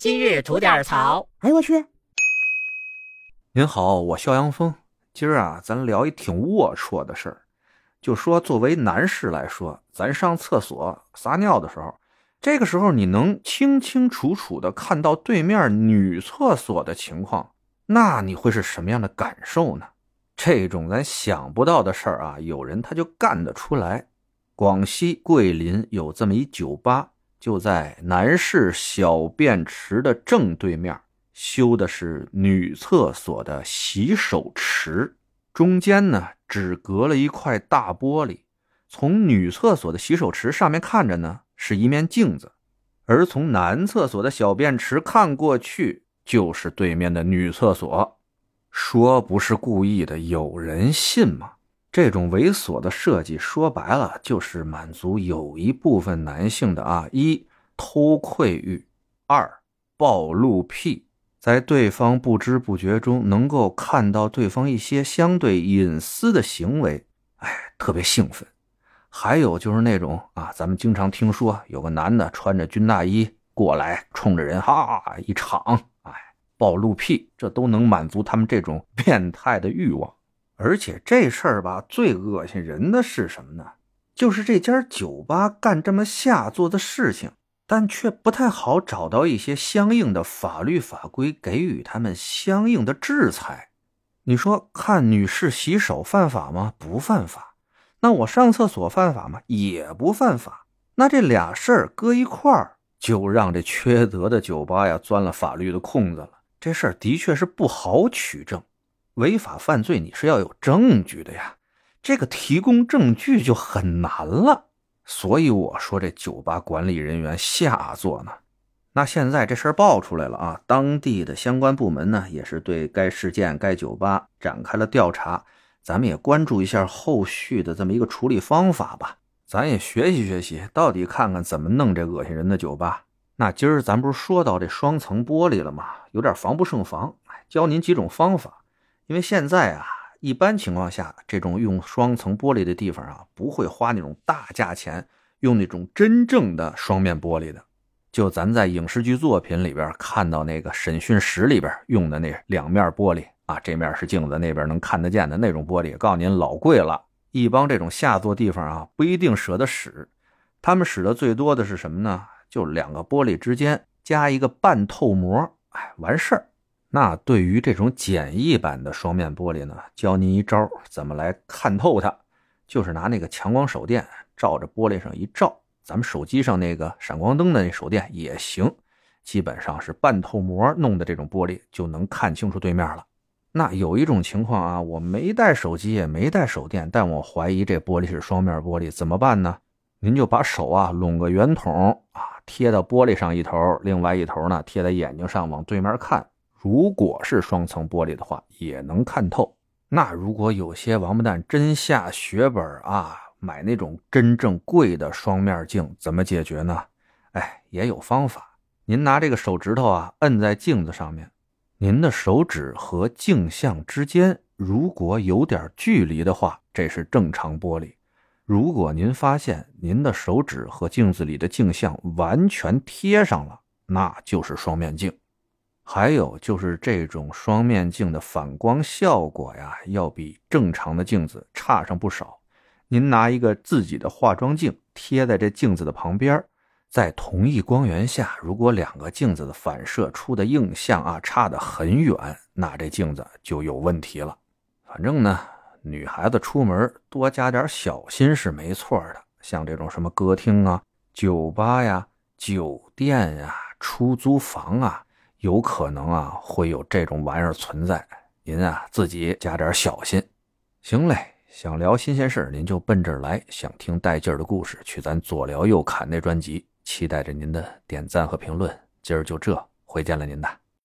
今日吐点槽。哎呦我去！您好，我肖阳峰。今儿啊，咱聊一挺龌龊的事儿。就说作为男士来说，咱上厕所撒尿的时候，这个时候你能清清楚楚的看到对面女厕所的情况，那你会是什么样的感受呢？这种咱想不到的事儿啊，有人他就干得出来。广西桂林有这么一酒吧。就在男士小便池的正对面，修的是女厕所的洗手池，中间呢只隔了一块大玻璃，从女厕所的洗手池上面看着呢是一面镜子，而从男厕所的小便池看过去就是对面的女厕所。说不是故意的，有人信吗？这种猥琐的设计，说白了就是满足有一部分男性的啊，一偷窥欲，二暴露癖，在对方不知不觉中能够看到对方一些相对隐私的行为，哎，特别兴奋。还有就是那种啊，咱们经常听说有个男的穿着军大衣过来，冲着人哈一场，哎，暴露癖，这都能满足他们这种 变态的欲望。而且这事儿吧，最恶心人的是什么呢？就是这家酒吧干这么下作的事情，但却不太好找到一些相应的法律法规给予他们相应的制裁。你说看女士洗手犯法吗？不犯法。那我上厕所犯法吗？也不犯法。那这俩事儿搁一块儿，就让这缺德的酒吧呀钻了法律的空子了。这事儿的确是不好取证。违法犯罪你是要有证据的呀，这个提供证据就很难了。所以我说这酒吧管理人员下作呢。那现在这事儿爆出来了啊，当地的相关部门呢也是对该事件、该酒吧展开了调查。咱们也关注一下后续的这么一个处理方法吧。咱也学习学习，到底看看怎么弄这恶心人的酒吧。那今儿咱不是说到这双层玻璃了吗？有点防不胜防，教您几种方法。因为现在啊，一般情况下，这种用双层玻璃的地方啊，不会花那种大价钱用那种真正的双面玻璃的。就咱在影视剧作品里边看到那个审讯室里边用的那两面玻璃啊，这面是镜子，那边能看得见的那种玻璃，告诉您老贵了。一帮这种下作地方啊，不一定舍得使，他们使的最多的是什么呢？就两个玻璃之间加一个半透膜，哎，完事儿。那对于这种简易版的双面玻璃呢，教您一招怎么来看透它，就是拿那个强光手电照着玻璃上一照，咱们手机上那个闪光灯的那手电也行，基本上是半透膜弄的这种玻璃就能看清楚对面了。那有一种情况啊，我没带手机也没带手电，但我怀疑这玻璃是双面玻璃，怎么办呢？您就把手啊拢个圆筒啊，贴到玻璃上一头，另外一头呢贴在眼睛上，往对面看。如果是双层玻璃的话，也能看透。那如果有些王八蛋真下血本啊，买那种真正贵的双面镜，怎么解决呢？哎，也有方法。您拿这个手指头啊，摁在镜子上面，您的手指和镜像之间如果有点距离的话，这是正常玻璃。如果您发现您的手指和镜子里的镜像完全贴上了，那就是双面镜。还有就是这种双面镜的反光效果呀，要比正常的镜子差上不少。您拿一个自己的化妆镜贴在这镜子的旁边，在同一光源下，如果两个镜子的反射出的映像啊差得很远，那这镜子就有问题了。反正呢，女孩子出门多加点小心是没错的。像这种什么歌厅啊、酒吧呀、酒店呀、出租房啊。有可能啊，会有这种玩意儿存在，您啊自己加点小心。行嘞，想聊新鲜事您就奔这儿来；想听带劲儿的故事，去咱左聊右侃那专辑。期待着您的点赞和评论。今儿就这，回见了您的。